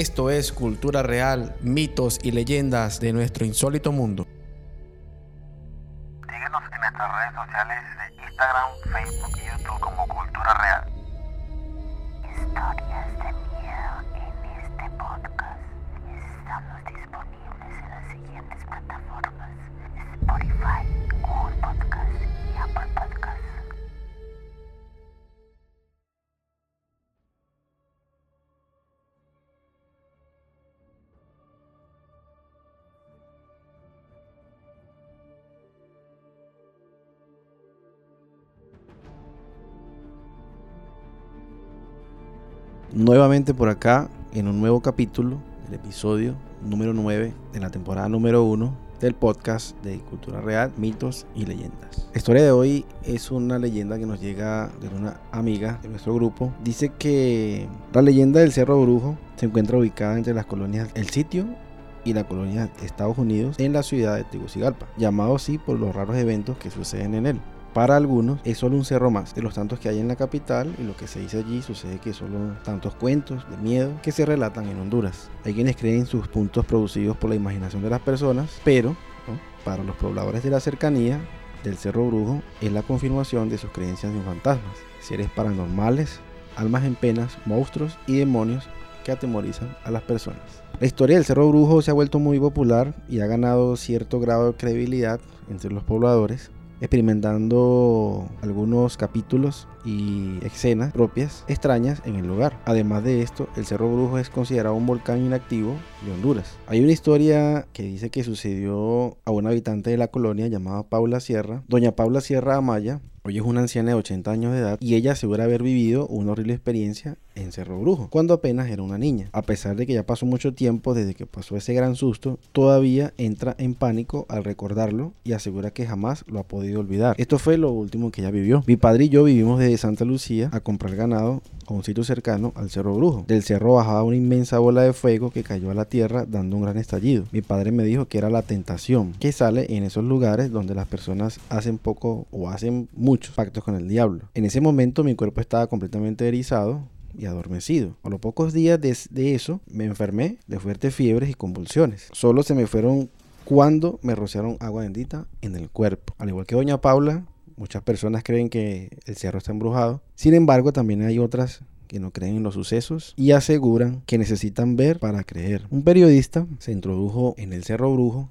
Esto es Cultura Real, mitos y leyendas de nuestro insólito mundo. Síguenos en nuestras redes sociales de Instagram, Facebook y YouTube como Cultura Real. Nuevamente por acá en un nuevo capítulo, el episodio número 9 de la temporada número 1 del podcast de Cultura Real, mitos y leyendas. La historia de hoy es una leyenda que nos llega de una amiga de nuestro grupo. Dice que la leyenda del Cerro Brujo se encuentra ubicada entre las colonias El Sitio y la colonia de Estados Unidos en la ciudad de Tegucigalpa, llamado así por los raros eventos que suceden en él. Para algunos es solo un cerro más de los tantos que hay en la capital y lo que se dice allí sucede que solo tantos cuentos de miedo que se relatan en Honduras. Hay quienes creen sus puntos producidos por la imaginación de las personas, pero para los pobladores de la cercanía del Cerro Brujo es la confirmación de sus creencias en fantasmas, seres paranormales, almas en penas, monstruos y demonios que atemorizan a las personas. La historia del Cerro Brujo se ha vuelto muy popular y ha ganado cierto grado de credibilidad entre los pobladores, experimentando algunos capítulos y escenas propias extrañas en el lugar. Además de esto, el Cerro Brujo es considerado un volcán inactivo de Honduras. Hay una historia que dice que sucedió a una habitante de la colonia llamada Paula Sierra. Doña Paula Sierra Amaya Hoy es una anciana de 80 años de edad y ella asegura haber vivido una horrible experiencia en Cerro Brujo cuando apenas era una niña. A pesar de que ya pasó mucho tiempo desde que pasó ese gran susto, todavía entra en pánico al recordarlo y asegura que jamás lo ha podido olvidar. Esto fue lo último que ella vivió. Mi padre y yo vivimos desde Santa Lucía a comprar ganado a un sitio cercano al Cerro Brujo. Del cerro bajaba una inmensa bola de fuego que cayó a la tierra dando un gran estallido. Mi padre me dijo que era la tentación que sale en esos lugares donde las personas hacen poco o hacen muchos pactos con el diablo. En ese momento mi cuerpo estaba completamente erizado y adormecido. A los pocos días de, de eso me enfermé de fuertes fiebres y convulsiones. Solo se me fueron cuando me rociaron agua bendita en el cuerpo. Al igual que doña Paula, muchas personas creen que el cerro está embrujado. Sin embargo, también hay otras que no creen en los sucesos y aseguran que necesitan ver para creer. Un periodista se introdujo en el Cerro Brujo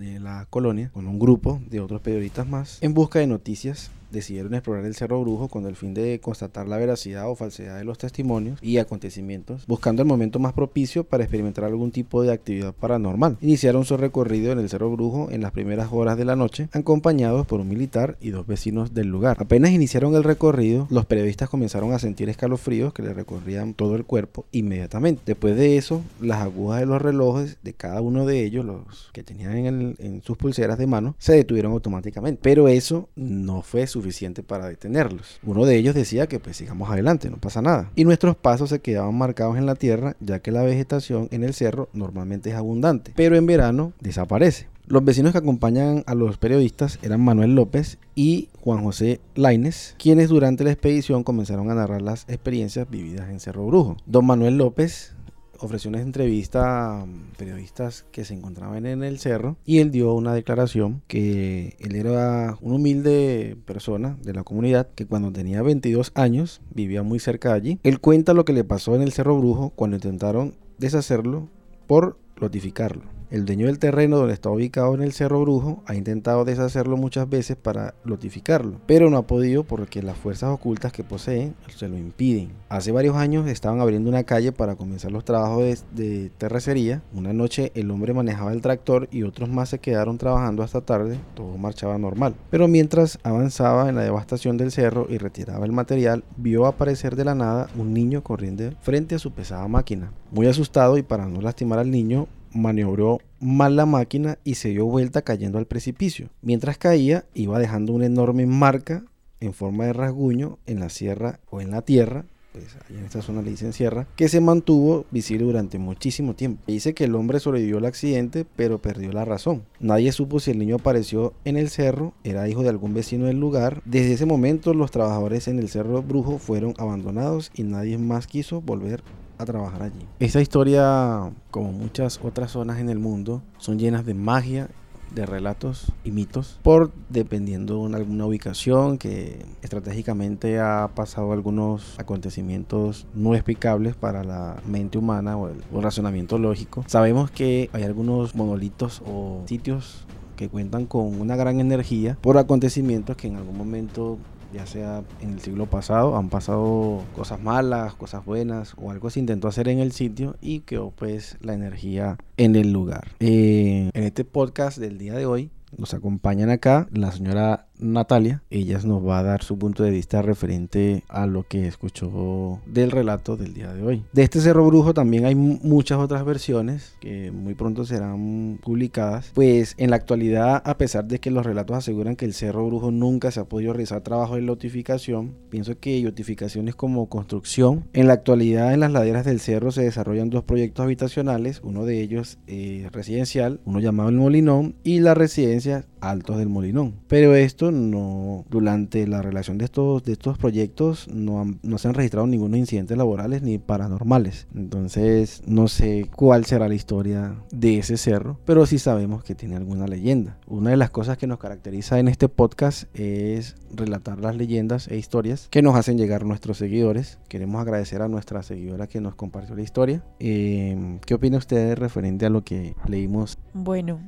de la colonia con un grupo de otros periodistas más en busca de noticias decidieron explorar el Cerro Brujo con el fin de constatar la veracidad o falsedad de los testimonios y acontecimientos, buscando el momento más propicio para experimentar algún tipo de actividad paranormal. Iniciaron su recorrido en el Cerro Brujo en las primeras horas de la noche, acompañados por un militar y dos vecinos del lugar. Apenas iniciaron el recorrido, los periodistas comenzaron a sentir escalofríos que les recorrían todo el cuerpo inmediatamente. Después de eso, las agujas de los relojes de cada uno de ellos, los que tenían en, el- en sus pulseras de mano, se detuvieron automáticamente. Pero eso no fue suficiente para detenerlos. Uno de ellos decía que pues sigamos adelante, no pasa nada. Y nuestros pasos se quedaban marcados en la tierra, ya que la vegetación en el cerro normalmente es abundante, pero en verano desaparece. Los vecinos que acompañan a los periodistas eran Manuel López y Juan José Laines, quienes durante la expedición comenzaron a narrar las experiencias vividas en Cerro Brujo. Don Manuel López ofreció una entrevista a mm, periodistas que se encontraban en el cerro y él dio una declaración que él era una humilde persona de la comunidad que cuando tenía 22 años vivía muy cerca de allí. Él cuenta lo que le pasó en el Cerro Brujo cuando intentaron deshacerlo por lotificarlo. El dueño del terreno donde está ubicado en el Cerro Brujo ha intentado deshacerlo muchas veces para lotificarlo, pero no ha podido porque las fuerzas ocultas que poseen se lo impiden. Hace varios años estaban abriendo una calle para comenzar los trabajos de, de terracería. Una noche el hombre manejaba el tractor y otros más se quedaron trabajando hasta tarde. Todo marchaba normal. Pero mientras avanzaba en la devastación del cerro y retiraba el material, vio aparecer de la nada un niño corriendo frente a su pesada máquina. Muy asustado y para no lastimar al niño, maniobró mal la máquina y se dio vuelta cayendo al precipicio. Mientras caía, iba dejando una enorme marca en forma de rasguño en la sierra o en la tierra, pues allá en esta zona le dicen sierra, que se mantuvo visible durante muchísimo tiempo. Dice que el hombre sobrevivió al accidente, pero perdió la razón. Nadie supo si el niño apareció en el cerro, era hijo de algún vecino del lugar. Desde ese momento los trabajadores en el cerro brujo fueron abandonados y nadie más quiso volver a trabajar allí. Esta historia, como muchas otras zonas en el mundo, son llenas de magia de relatos y mitos por dependiendo de alguna ubicación que estratégicamente ha pasado algunos acontecimientos no explicables para la mente humana o el, o el razonamiento lógico. Sabemos que hay algunos monolitos o sitios que cuentan con una gran energía por acontecimientos que en algún momento ya sea en el siglo pasado, han pasado cosas malas, cosas buenas o algo se intentó hacer en el sitio y quedó pues la energía en el lugar. Eh, en este podcast del día de hoy nos acompañan acá la señora Natalia. Ella nos va a dar su punto de vista referente a lo que escuchó del relato del día de hoy. De este Cerro Brujo también hay muchas otras versiones que muy pronto serán publicadas. Pues en la actualidad, a pesar de que los relatos aseguran que el Cerro Brujo nunca se ha podido realizar trabajo de lotificación, pienso que lotificaciones como construcción. En la actualidad, en las laderas del cerro se desarrollan dos proyectos habitacionales, uno de ellos eh, residencial, uno llamado El Molinón, y la residencia Altos del Molinón. Pero esto no, durante la relación de estos, de estos proyectos no, no se han registrado ningunos incidentes laborales ni paranormales. Entonces no sé cuál será la historia de ese cerro, pero sí sabemos que tiene alguna leyenda. Una de las cosas que nos caracteriza en este podcast es relatar las leyendas e historias que nos hacen llegar nuestros seguidores. Queremos agradecer a nuestra seguidora que nos compartió la historia. Eh, ¿Qué opina usted referente a lo que leímos? Bueno,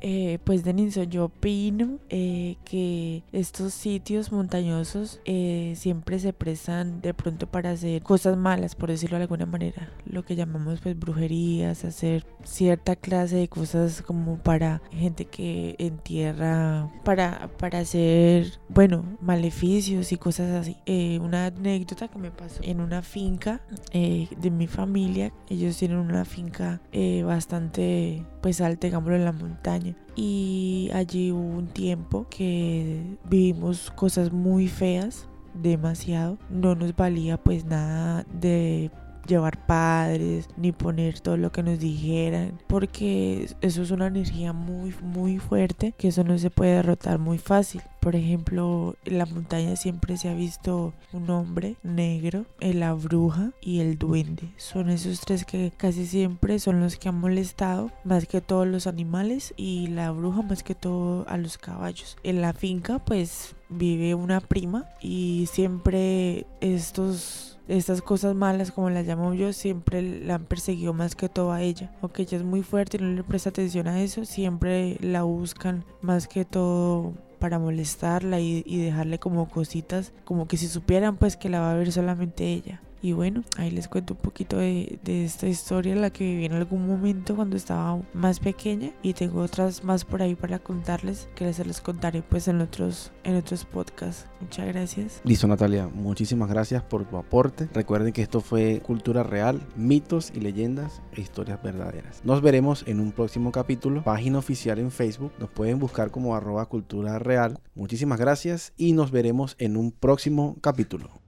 eh, pues Denison, yo opino eh, que estos sitios montañosos eh, siempre se prestan de pronto para hacer cosas malas, por decirlo de alguna manera, lo que llamamos pues brujerías, hacer cierta clase de cosas como para gente que entierra, para, para hacer, bueno, maleficios y cosas así. Eh, una anécdota que me pasó en una finca de mi familia, ellos tienen una finca bastante pues alta, digámoslo, en la montaña. Y allí hubo un tiempo que vivimos cosas muy feas, demasiado. No nos valía pues nada de llevar padres ni poner todo lo que nos dijeran porque eso es una energía muy muy fuerte que eso no se puede derrotar muy fácil por ejemplo en la montaña siempre se ha visto un hombre negro la bruja y el duende son esos tres que casi siempre son los que han molestado más que todos los animales y la bruja más que todo a los caballos en la finca pues vive una prima y siempre estos estas cosas malas, como las llamo yo, siempre la han perseguido más que todo a ella. Aunque ella es muy fuerte y no le presta atención a eso, siempre la buscan más que todo para molestarla y, y dejarle como cositas, como que si supieran pues que la va a ver solamente ella. Y bueno, ahí les cuento un poquito de, esta historia, la que viví en algún momento cuando estaba más pequeña. Y tengo otras más por ahí para contarles, que les les contaré pues en otros, en otros podcasts. Muchas gracias. Listo Natalia, muchísimas gracias por tu aporte. Recuerden que esto fue Cultura Real, mitos y leyendas e historias verdaderas. Nos veremos en un próximo capítulo, página oficial en Facebook. Nos pueden buscar como arroba cultura real. Muchísimas gracias y nos veremos en un próximo capítulo.